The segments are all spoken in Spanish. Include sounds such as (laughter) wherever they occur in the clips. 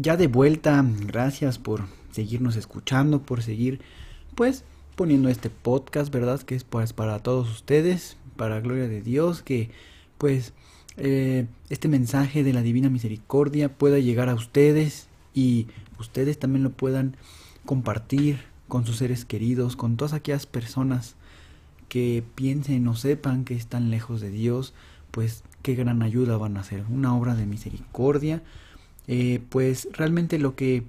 Ya de vuelta, gracias por seguirnos escuchando, por seguir pues poniendo este podcast, ¿verdad? Que es pues para todos ustedes, para gloria de Dios, que pues eh, este mensaje de la divina misericordia pueda llegar a ustedes y ustedes también lo puedan compartir con sus seres queridos, con todas aquellas personas que piensen o sepan que están lejos de Dios, pues qué gran ayuda van a hacer. Una obra de misericordia. Eh, pues realmente lo que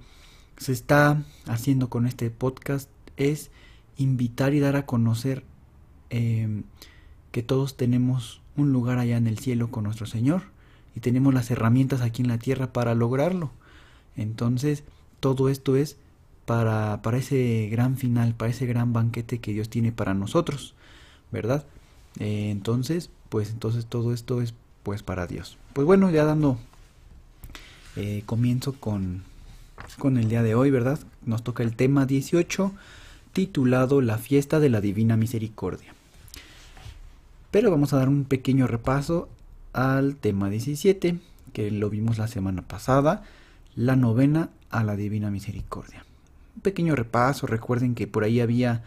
se está haciendo con este podcast es invitar y dar a conocer em, que todos tenemos un lugar allá en el cielo con nuestro Señor y tenemos las herramientas aquí en la tierra para lograrlo. Entonces, todo esto es para, para ese gran final, para ese gran banquete que Dios tiene para nosotros. ¿verdad? Eh, entonces, pues entonces todo esto es pues para Dios. Pues bueno, ya dando eh, comienzo con, con el día de hoy, ¿verdad? Nos toca el tema 18 titulado La fiesta de la Divina Misericordia. Pero vamos a dar un pequeño repaso al tema 17, que lo vimos la semana pasada, la novena a la Divina Misericordia. Un pequeño repaso, recuerden que por ahí había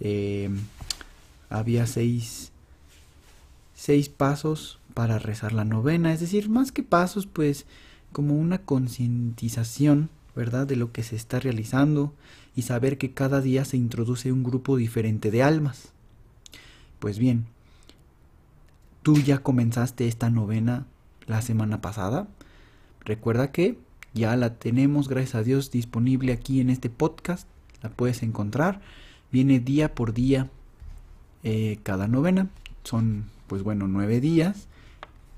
eh, había seis, seis pasos para rezar la novena, es decir, más que pasos, pues como una concientización, ¿verdad?, de lo que se está realizando y saber que cada día se introduce un grupo diferente de almas. Pues bien, tú ya comenzaste esta novena la semana pasada. Recuerda que ya la tenemos, gracias a Dios, disponible aquí en este podcast. La puedes encontrar. Viene día por día eh, cada novena. Son, pues bueno, nueve días.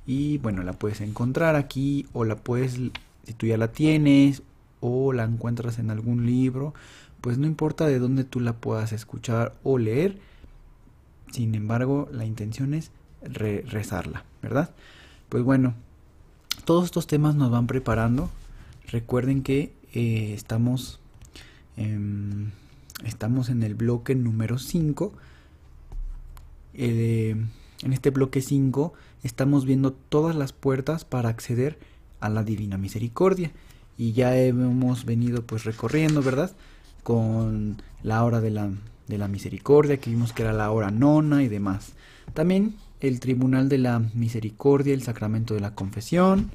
Y bueno, la puedes encontrar aquí o la puedes, si tú ya la tienes o la encuentras en algún libro, pues no importa de dónde tú la puedas escuchar o leer. Sin embargo, la intención es rezarla, ¿verdad? Pues bueno, todos estos temas nos van preparando. Recuerden que eh, estamos, estamos en el bloque número 5 eh, en este bloque 5 estamos viendo todas las puertas para acceder a la divina misericordia y ya hemos venido pues recorriendo, ¿verdad? Con la hora de la, de la misericordia, que vimos que era la hora nona y demás. También el tribunal de la misericordia, el sacramento de la confesión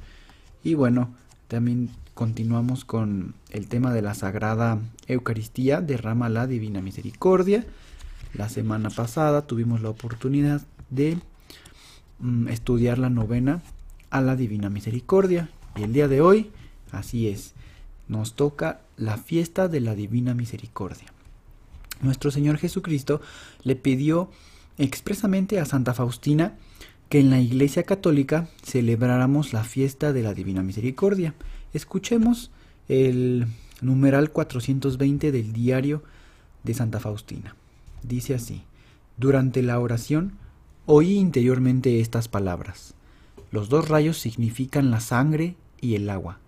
y bueno, también continuamos con el tema de la sagrada Eucaristía, derrama la divina misericordia la semana pasada tuvimos la oportunidad de mm, estudiar la novena a la Divina Misericordia. Y el día de hoy, así es, nos toca la fiesta de la Divina Misericordia. Nuestro Señor Jesucristo le pidió expresamente a Santa Faustina que en la Iglesia Católica celebráramos la fiesta de la Divina Misericordia. Escuchemos el numeral 420 del diario de Santa Faustina dice así, durante la oración oí interiormente estas palabras. Los dos rayos significan la sangre y el agua.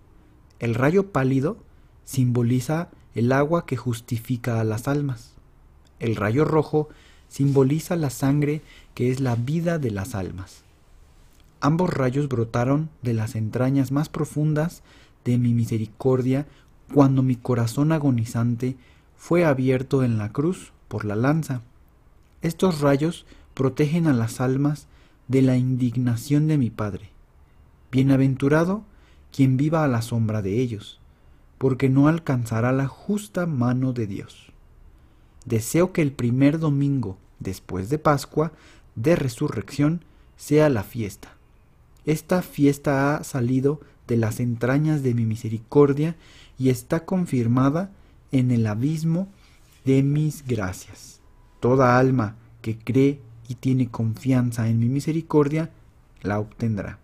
El rayo pálido simboliza el agua que justifica a las almas. El rayo rojo simboliza la sangre que es la vida de las almas. Ambos rayos brotaron de las entrañas más profundas de mi misericordia cuando mi corazón agonizante fue abierto en la cruz por la lanza. Estos rayos protegen a las almas de la indignación de mi Padre. Bienaventurado quien viva a la sombra de ellos, porque no alcanzará la justa mano de Dios. Deseo que el primer domingo después de Pascua de resurrección sea la fiesta. Esta fiesta ha salido de las entrañas de mi misericordia y está confirmada en el abismo de mis gracias. Toda alma que cree y tiene confianza en mi misericordia, la obtendrá.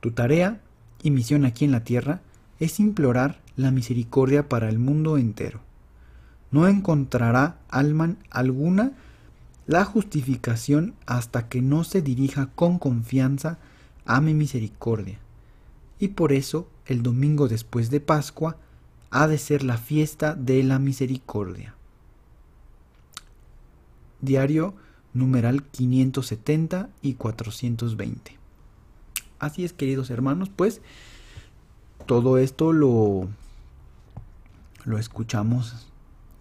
Tu tarea y misión aquí en la tierra es implorar la misericordia para el mundo entero. No encontrará alma alguna la justificación hasta que no se dirija con confianza a mi misericordia. Y por eso el domingo después de Pascua ha de ser la fiesta de la misericordia. Diario numeral 570 y 420. Así es, queridos hermanos, pues todo esto lo, lo escuchamos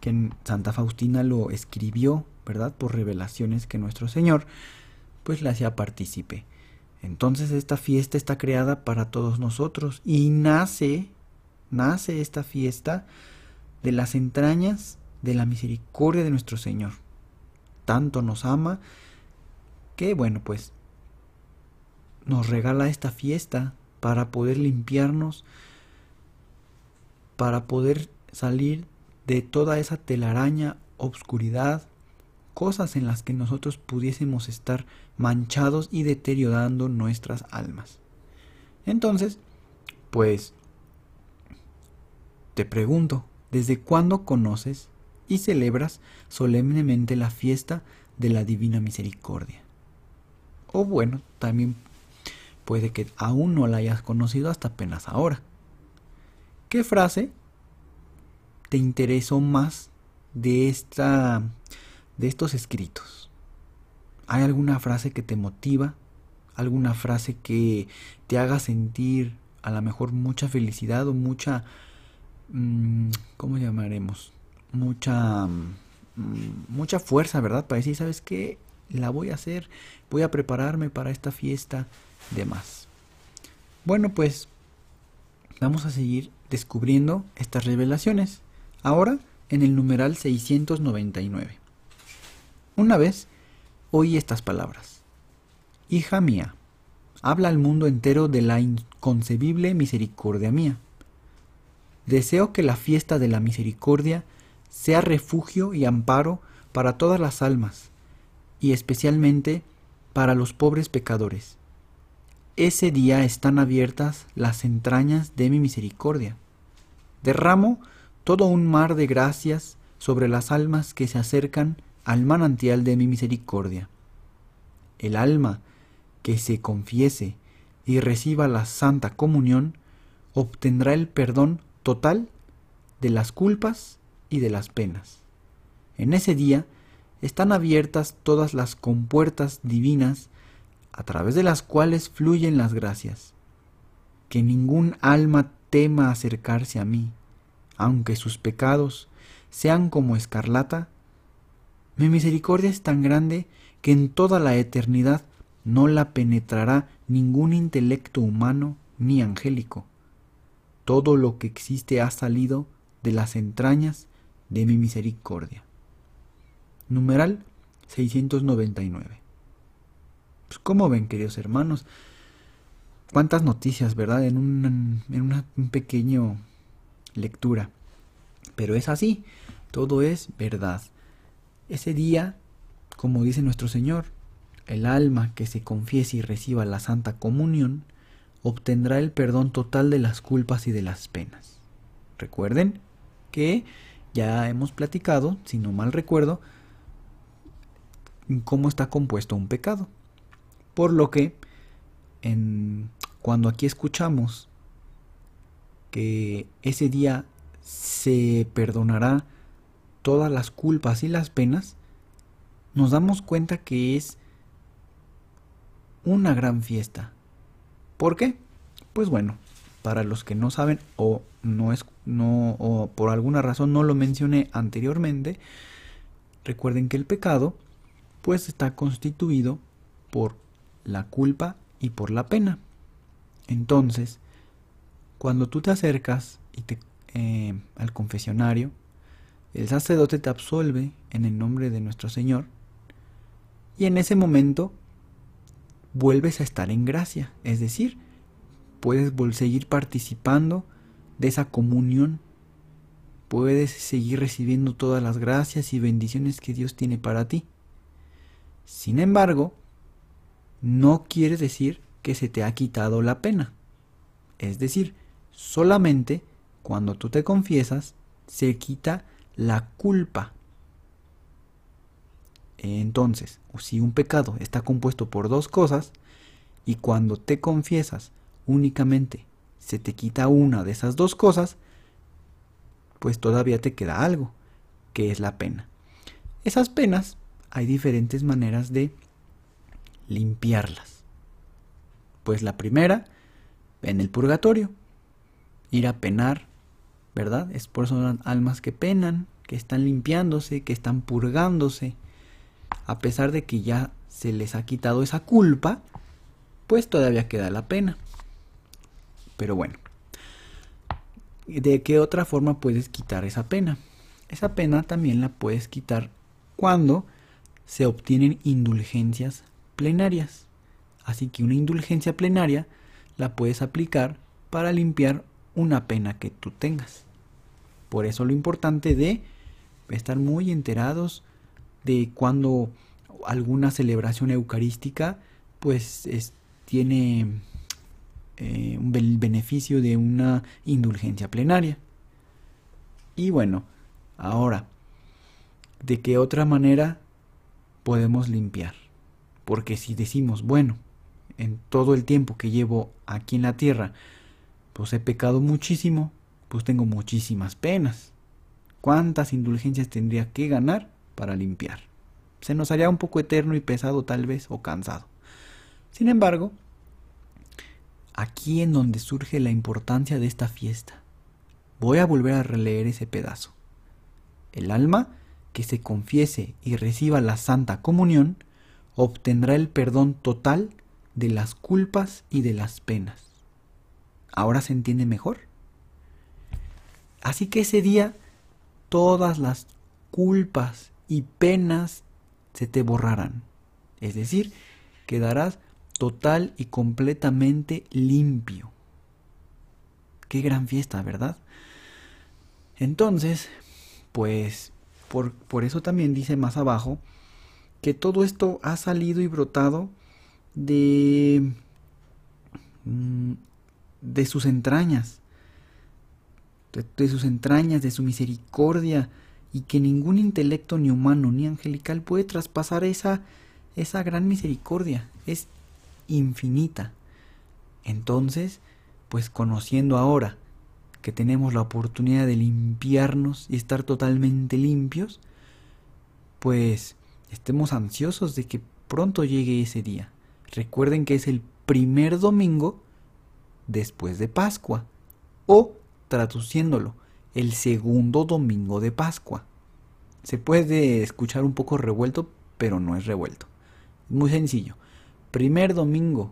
que Santa Faustina lo escribió, ¿verdad? Por revelaciones que nuestro Señor pues le hacía partícipe. Entonces esta fiesta está creada para todos nosotros y nace, nace esta fiesta de las entrañas de la misericordia de nuestro Señor. Tanto nos ama que, bueno, pues nos regala esta fiesta para poder limpiarnos, para poder salir de toda esa telaraña, obscuridad, cosas en las que nosotros pudiésemos estar manchados y deteriorando nuestras almas. Entonces, pues, te pregunto, ¿desde cuándo conoces y celebras solemnemente la fiesta de la Divina Misericordia? O bueno, también Puede que aún no la hayas conocido hasta apenas ahora. ¿Qué frase te interesó más de esta de estos escritos? ¿Hay alguna frase que te motiva? ¿Alguna frase que te haga sentir a lo mejor mucha felicidad o mucha mm, ¿cómo llamaremos? Mucha mm, mucha fuerza, ¿verdad? Para decir, ¿sabes qué? La voy a hacer, voy a prepararme para esta fiesta, demás. Bueno, pues vamos a seguir descubriendo estas revelaciones. Ahora en el numeral 699. Una vez oí estas palabras. Hija mía, habla al mundo entero de la inconcebible misericordia mía. Deseo que la fiesta de la misericordia sea refugio y amparo para todas las almas, y especialmente para los pobres pecadores ese día están abiertas las entrañas de mi misericordia. Derramo todo un mar de gracias sobre las almas que se acercan al manantial de mi misericordia. El alma que se confiese y reciba la santa comunión obtendrá el perdón total de las culpas y de las penas. En ese día están abiertas todas las compuertas divinas a través de las cuales fluyen las gracias. Que ningún alma tema acercarse a mí, aunque sus pecados sean como escarlata. Mi misericordia es tan grande que en toda la eternidad no la penetrará ningún intelecto humano ni angélico. Todo lo que existe ha salido de las entrañas de mi misericordia. Numeral 699. Pues, ¿Cómo ven, queridos hermanos? Cuántas noticias, ¿verdad? En, un, en una pequeño lectura. Pero es así, todo es verdad. Ese día, como dice nuestro Señor, el alma que se confiese y reciba la Santa Comunión obtendrá el perdón total de las culpas y de las penas. Recuerden que ya hemos platicado, si no mal recuerdo, cómo está compuesto un pecado. Por lo que en, cuando aquí escuchamos que ese día se perdonará todas las culpas y las penas, nos damos cuenta que es una gran fiesta. ¿Por qué? Pues bueno, para los que no saben o no es no o por alguna razón no lo mencioné anteriormente, recuerden que el pecado pues está constituido por la culpa y por la pena. Entonces, cuando tú te acercas y te, eh, al confesionario, el sacerdote te absolve en el nombre de nuestro Señor y en ese momento vuelves a estar en gracia, es decir, puedes seguir participando de esa comunión, puedes seguir recibiendo todas las gracias y bendiciones que Dios tiene para ti. Sin embargo, no quiere decir que se te ha quitado la pena. Es decir, solamente cuando tú te confiesas se quita la culpa. Entonces, si un pecado está compuesto por dos cosas y cuando te confiesas únicamente se te quita una de esas dos cosas, pues todavía te queda algo, que es la pena. Esas penas hay diferentes maneras de limpiarlas. Pues la primera, en el purgatorio, ir a penar, ¿verdad? Es por eso son almas que penan, que están limpiándose, que están purgándose, a pesar de que ya se les ha quitado esa culpa, pues todavía queda la pena. Pero bueno, ¿de qué otra forma puedes quitar esa pena? Esa pena también la puedes quitar cuando se obtienen indulgencias plenarias. Así que una indulgencia plenaria la puedes aplicar para limpiar una pena que tú tengas. Por eso lo importante de estar muy enterados de cuando alguna celebración eucarística pues tiene eh, un beneficio de una indulgencia plenaria. Y bueno, ahora, ¿de qué otra manera podemos limpiar? Porque si decimos, bueno, en todo el tiempo que llevo aquí en la tierra, pues he pecado muchísimo, pues tengo muchísimas penas. ¿Cuántas indulgencias tendría que ganar para limpiar? Se nos haría un poco eterno y pesado tal vez o cansado. Sin embargo, aquí en donde surge la importancia de esta fiesta. Voy a volver a releer ese pedazo. El alma que se confiese y reciba la Santa Comunión obtendrá el perdón total de las culpas y de las penas. ¿Ahora se entiende mejor? Así que ese día todas las culpas y penas se te borrarán. Es decir, quedarás total y completamente limpio. Qué gran fiesta, ¿verdad? Entonces, pues por, por, eso también dice más abajo que todo esto ha salido y brotado de, mm, de sus entrañas, de, sus entrañas, de su misericordia, y que ningún intelecto ni humano ni angelical puede traspasar esa, esa gran misericordia. Es infinita. Entonces, pues conociendo ahora que tenemos la oportunidad de limpiarnos y estar totalmente limpios, pues estemos ansiosos de que pronto llegue ese día. Recuerden que es el primer domingo después de Pascua o traduciéndolo, el segundo domingo de Pascua. Se puede escuchar un poco revuelto, pero no es revuelto. Muy sencillo primer domingo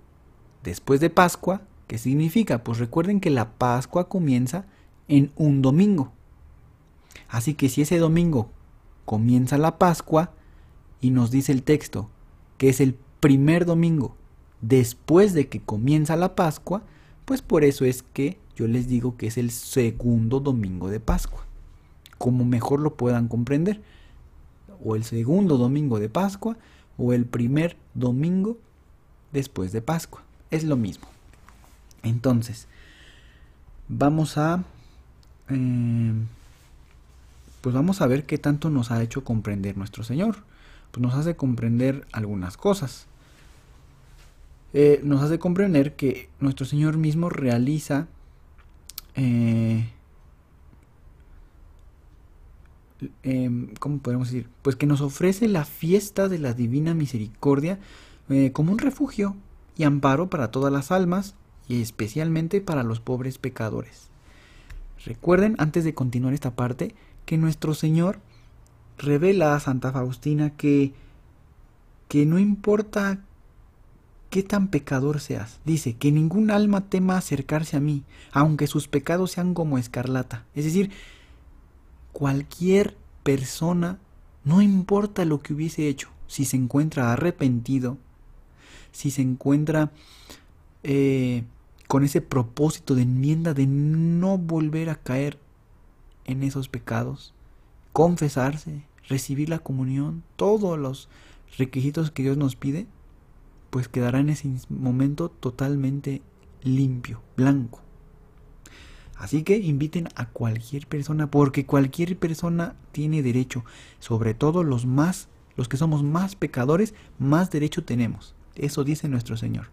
después de Pascua, ¿qué significa? Pues recuerden que la Pascua comienza en un domingo. Así que si ese domingo comienza la Pascua y nos dice el texto que es el primer domingo después de que comienza la Pascua, pues por eso es que yo les digo que es el segundo domingo de Pascua. Como mejor lo puedan comprender. O el segundo domingo de Pascua o el primer domingo después de Pascua. Es lo mismo. Entonces, vamos a... Eh, pues vamos a ver qué tanto nos ha hecho comprender nuestro Señor. Pues nos hace comprender algunas cosas. Eh, nos hace comprender que nuestro Señor mismo realiza eh, em, ¿cómo podemos decir? Pues que nos ofrece la fiesta de la divina misericordia eh, como un refugio y amparo para todas las almas y especialmente para los pobres pecadores. Recuerden, antes de continuar esta parte, que nuestro Señor revela a Santa Faustina que, que no importa qué tan pecador seas, dice que ningún alma tema acercarse a mí, aunque sus pecados sean como escarlata. Es decir, cualquier persona, no importa lo que hubiese hecho, si se encuentra arrepentido, si se encuentra eh, con ese propósito de enmienda de no volver a caer en esos pecados, confesarse, recibir la comunión, todos los requisitos que Dios nos pide, pues quedará en ese momento totalmente limpio, blanco, Así que inviten a cualquier persona porque cualquier persona tiene derecho, sobre todo los más los que somos más pecadores, más derecho tenemos. Eso dice nuestro Señor.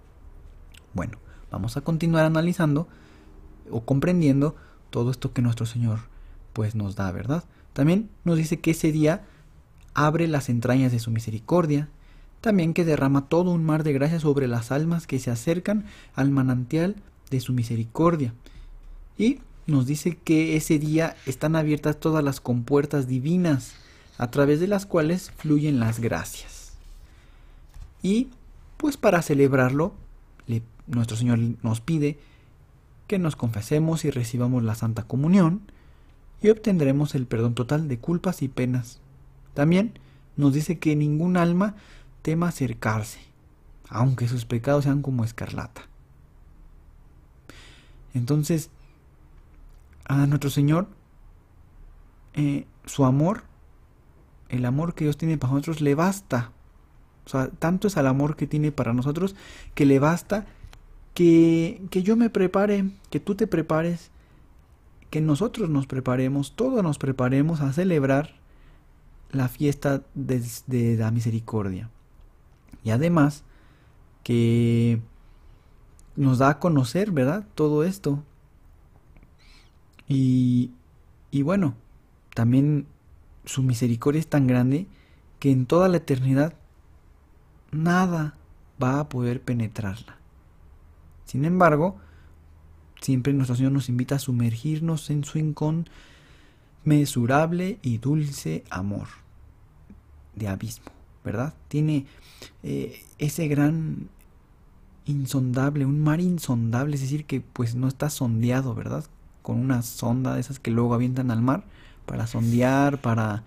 Bueno, vamos a continuar analizando o comprendiendo todo esto que nuestro Señor pues nos da, ¿verdad? También nos dice que ese día abre las entrañas de su misericordia, también que derrama todo un mar de gracia sobre las almas que se acercan al manantial de su misericordia. Y nos dice que ese día están abiertas todas las compuertas divinas a través de las cuales fluyen las gracias. Y pues para celebrarlo, nuestro Señor nos pide que nos confesemos y recibamos la Santa Comunión y obtendremos el perdón total de culpas y penas. También nos dice que ningún alma tema acercarse, aunque sus pecados sean como escarlata. Entonces, a nuestro Señor, eh, su amor, el amor que Dios tiene para nosotros, le basta. O sea, tanto es el amor que tiene para nosotros que le basta que, que yo me prepare, que tú te prepares, que nosotros nos preparemos, todos nos preparemos a celebrar la fiesta de, la misericordia. Y además que nos da a conocer, ¿verdad? Todo esto. Y, y bueno, también su misericordia es tan grande que en toda la eternidad nada va a poder penetrarla. Sin embargo, siempre nuestro Señor nos invita a sumergirnos en su inconmensurable y dulce amor de abismo, ¿verdad? Tiene eh, ese gran insondable, un mar insondable, es decir, que pues no está sondeado, ¿verdad? Con una sonda de esas que luego avientan al mar para sondear, para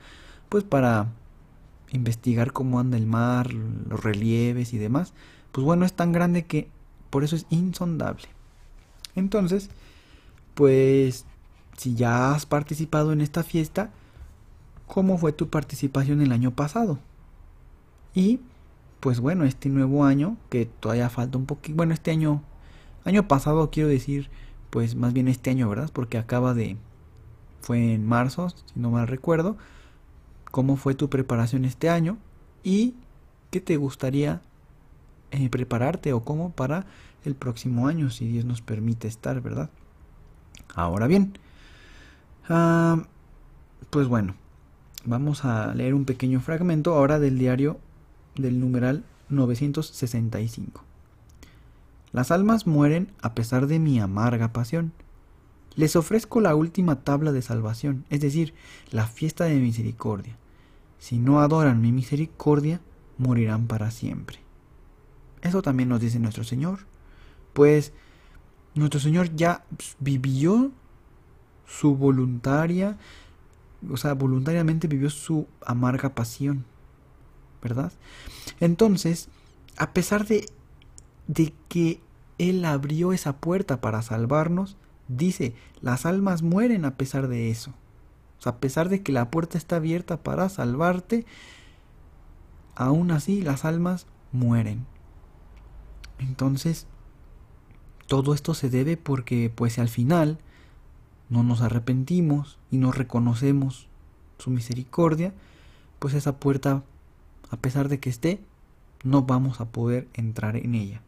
pues para investigar cómo anda el mar, los relieves y demás. Pues bueno, es tan grande que por eso es insondable. Entonces, pues si ya has participado en esta fiesta, ¿cómo fue tu participación el año pasado? Y pues bueno, este nuevo año, que todavía falta un poquito, bueno, este año, año pasado quiero decir, pues más bien este año, ¿verdad? Porque acaba de, fue en marzo, si no mal recuerdo, ¿cómo fue tu preparación este año? Y qué te gustaría eh, prepararte o cómo para el próximo año, si Dios nos permite estar, ¿verdad? Ahora bien, ah, pues bueno, vamos a leer un pequeño fragmento ahora del diario del numeral 965. Las almas mueren a pesar de mi amarga pasión. Les ofrezco la última tabla de salvación, es decir, la fiesta de misericordia. Si no adoran mi misericordia, morirán para siempre. Eso también nos dice nuestro Señor. Pues nuestro Señor ya vivió su voluntaria, o sea, voluntariamente vivió su amarga pasión, ¿verdad? Entonces, a pesar de, de que Él abrió esa puerta para salvarnos, dice, las almas mueren a pesar de eso. A pesar de que la puerta está abierta para salvarte, aún así las almas mueren. Entonces, todo esto se debe porque pues al final no nos arrepentimos y no reconocemos su misericordia, pues esa puerta, a pesar de que esté, no vamos a poder entrar en ella.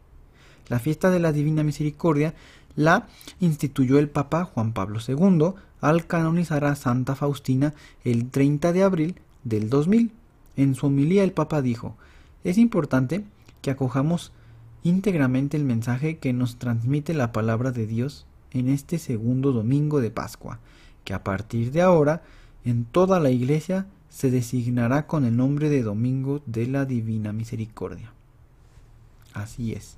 La fiesta de la Divina Misericordia la instituyó el Papa Juan Pablo II al canonizar a Santa Faustina el 30 de abril del 2000. En su homilía el Papa dijo, es importante que acojamos íntegramente el mensaje que nos transmite la palabra de Dios en este segundo domingo de Pascua, que a partir de ahora en toda la iglesia se designará con el nombre de Domingo de la Divina Misericordia. Así es.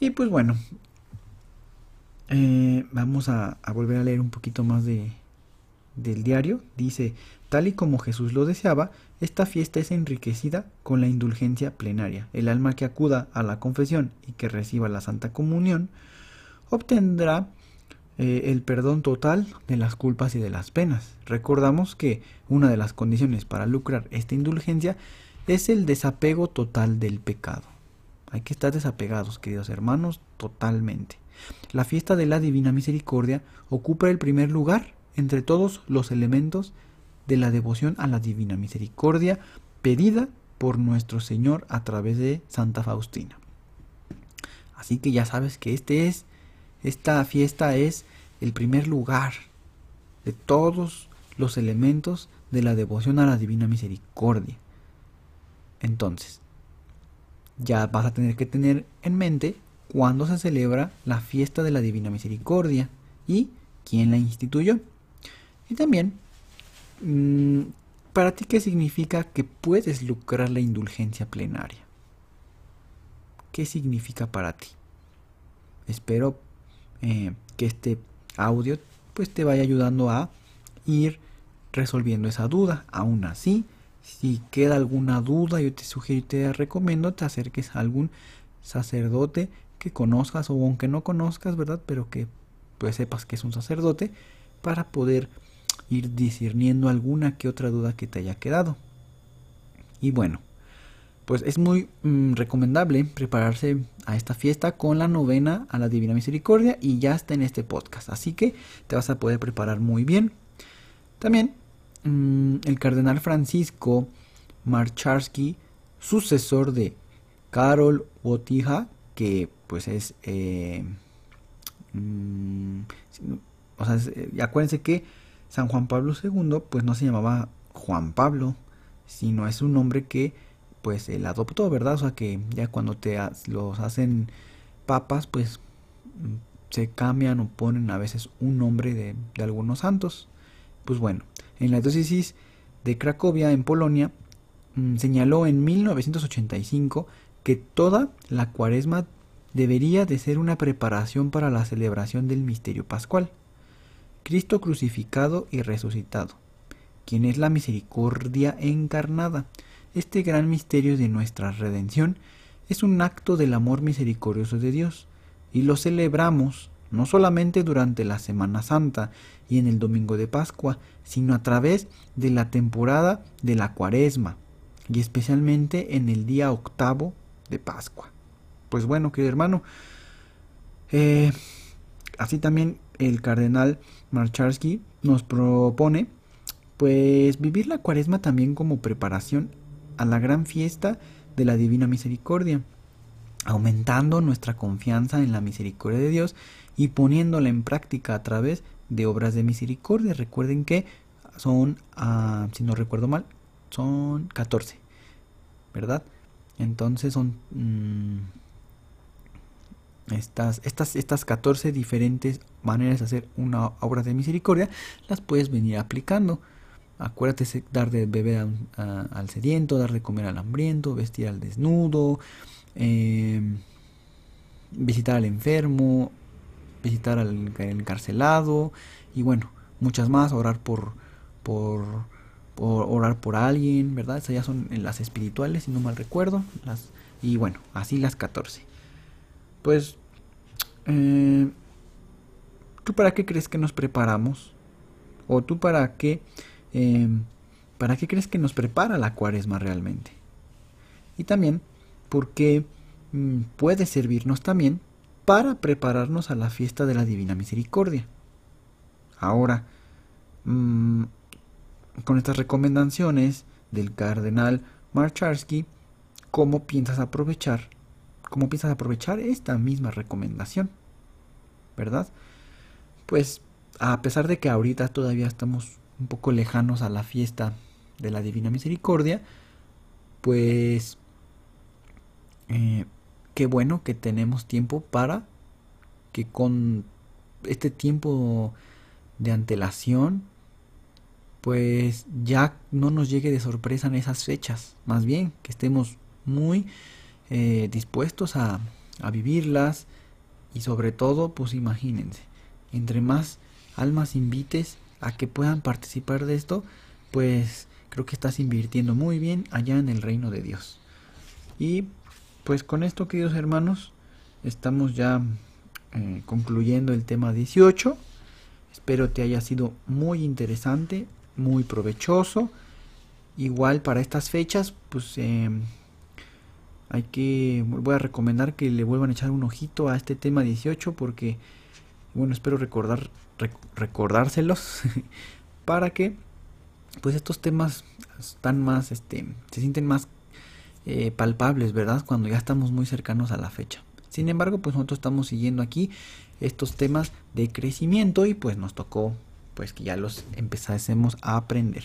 Y pues bueno, eh, vamos a, volver a leer un poquito más de, del diario. Dice, tal y como Jesús lo deseaba, esta fiesta es enriquecida con la indulgencia plenaria. El alma que acuda a la confesión y que reciba la Santa Comunión obtendrá eh, el perdón total de las culpas y de las penas. Recordamos que una de las condiciones para lucrar esta indulgencia es el desapego total del pecado. Hay que estar desapegados, queridos hermanos, totalmente. La fiesta de la Divina Misericordia ocupa el primer lugar entre todos los elementos de la devoción a la Divina Misericordia pedida por nuestro Señor a través de Santa Faustina. Así que ya sabes que este es, esta fiesta es el primer lugar de todos los elementos de la devoción a la Divina Misericordia. Entonces, ya vas a tener que tener en mente cuándo se celebra la fiesta de la Divina Misericordia y quién la instituyó. Y también, mm, ¿para ti qué significa que puedes lucrar la indulgencia plenaria? ¿Qué significa para ti? Espero eh, que este audio pues te vaya ayudando a ir resolviendo esa duda. Aún así, si queda alguna duda, yo te sugiero y te recomiendo te acerques a algún sacerdote que conozcas o aunque no conozcas, ¿verdad? Pero que pues sepas que es un sacerdote para poder ir discerniendo alguna que otra duda que te haya quedado. Y bueno, pues es muy mm, recomendable prepararse a esta fiesta con la novena a la Divina Misericordia y ya está en este podcast, así que te vas a poder preparar muy bien. También mm, el cardenal Francisco Marcharsky, sucesor de Karol Wojtyła, que pues es... Eh, mm, o sea, eh, acuérdense que San Juan Pablo II pues no se llamaba Juan Pablo, sino es un nombre que pues él adoptó, ¿verdad? O sea que ya cuando te los hacen papas pues mm, se cambian o ponen a veces un nombre de, de algunos santos. Pues bueno, en la diócesis de Cracovia en Polonia mm, señaló en 1985 que toda la cuaresma debería de ser una preparación para la celebración del misterio pascual. Cristo crucificado y resucitado, quien es la misericordia encarnada. Este gran misterio de nuestra redención es un acto del amor misericordioso de Dios, y lo celebramos no solamente durante la Semana Santa y en el Domingo de Pascua, sino a través de la temporada de la Cuaresma, y especialmente en el día octavo de Pascua. Pues bueno, querido hermano, eh, así también el cardenal Marcharsky nos propone pues vivir la cuaresma también como preparación a la gran fiesta de la Divina Misericordia, aumentando nuestra confianza en la misericordia de Dios y poniéndola en práctica a través de obras de misericordia. Recuerden que son, ah, si no recuerdo mal, son 14, ¿verdad? Entonces son mm, estas, estas, estas 14 diferentes maneras de hacer una obra de misericordia, las puedes venir aplicando. Acuérdate dar de beber al sediento, dar de comer al hambriento, vestir al desnudo, em, visitar al enfermo, visitar al encarcelado y bueno, muchas más, orar por, por, orar por alguien, ¿verdad? Esas ya son las espirituales, si no mal recuerdo, las, y bueno, así las 14. Pues eh, ¿Tú para qué crees que nos preparamos? ¿O tú para qué, eh, para qué crees que nos prepara la cuaresma realmente? Y también, porque mm, puede servirnos también para prepararnos a la fiesta de la Divina Misericordia. Ahora, mm, con estas recomendaciones del cardenal Marcharsky, ¿cómo piensas aprovechar ¿Cómo piensas aprovechar esta misma recomendación? ¿Verdad? Pues a pesar de que ahorita todavía estamos un poco lejanos a la fiesta de la Divina Misericordia, pues eh, qué bueno que tenemos tiempo para que con este tiempo de antelación, pues ya no nos llegue de sorpresa en esas fechas, más bien que estemos muy eh, dispuestos a, a vivirlas y sobre todo, pues imagínense, entre más almas invites a que puedan participar de esto, pues creo que estás invirtiendo muy bien allá en el reino de Dios. Y pues con esto, queridos hermanos, estamos ya eh, concluyendo el tema 18. Espero te haya sido muy interesante, muy provechoso. Igual para estas fechas, pues eh, hay que, voy a recomendar que le vuelvan a echar un ojito a este tema 18 porque, bueno, espero recordar, recordárselos (laughs) para que, pues estos temas están más, este, se sienten más eh, palpables, ¿verdad? Cuando ya estamos muy cercanos a la fecha. Sin embargo, pues nosotros estamos siguiendo aquí estos temas de crecimiento y pues nos tocó pues que ya los empezásemos a aprender.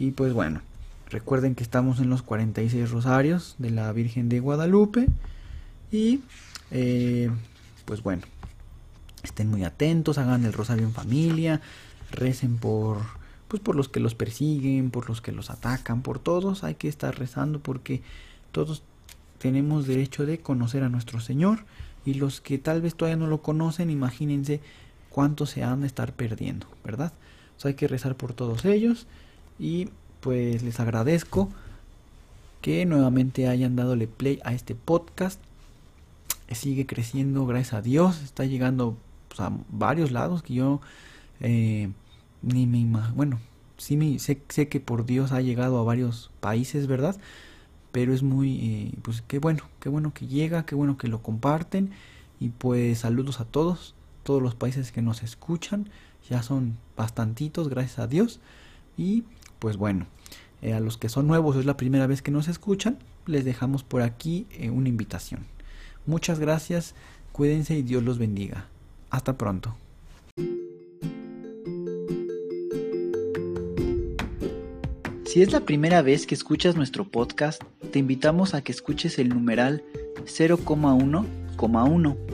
Y pues bueno, recuerden que estamos en los 46 rosarios de la Virgen de Guadalupe y eh, pues bueno, estén muy atentos, hagan el rosario en familia, recen por pues por los que los persiguen, por los que los atacan, por todos hay que estar rezando porque todos tenemos derecho de conocer a nuestro Señor y los que tal vez todavía no lo conocen, imagínense cuánto se han de estar perdiendo, ¿verdad? hay que rezar por todos ellos y pues les agradezco que nuevamente hayan dadole play a este podcast. Sigue creciendo, gracias a Dios, está llegando pues, a varios lados que yo eh, ni me imagino. Bueno, sí me, sé, sé, que por Dios ha llegado a varios países, ¿verdad? Pero es muy, eh, pues qué bueno, qué bueno que llega, qué bueno que lo comparten. Y pues saludos a todos, todos los países que nos escuchan. Ya son bastantitos, gracias a Dios. Y pues bueno, eh, a los que son nuevos, es la primera vez que nos escuchan, les dejamos por aquí eh, una invitación. Muchas gracias, cuídense y Dios los bendiga. Hasta pronto. Si es la primera vez que escuchas nuestro podcast, te invitamos a que escuches el numeral 0,1,1,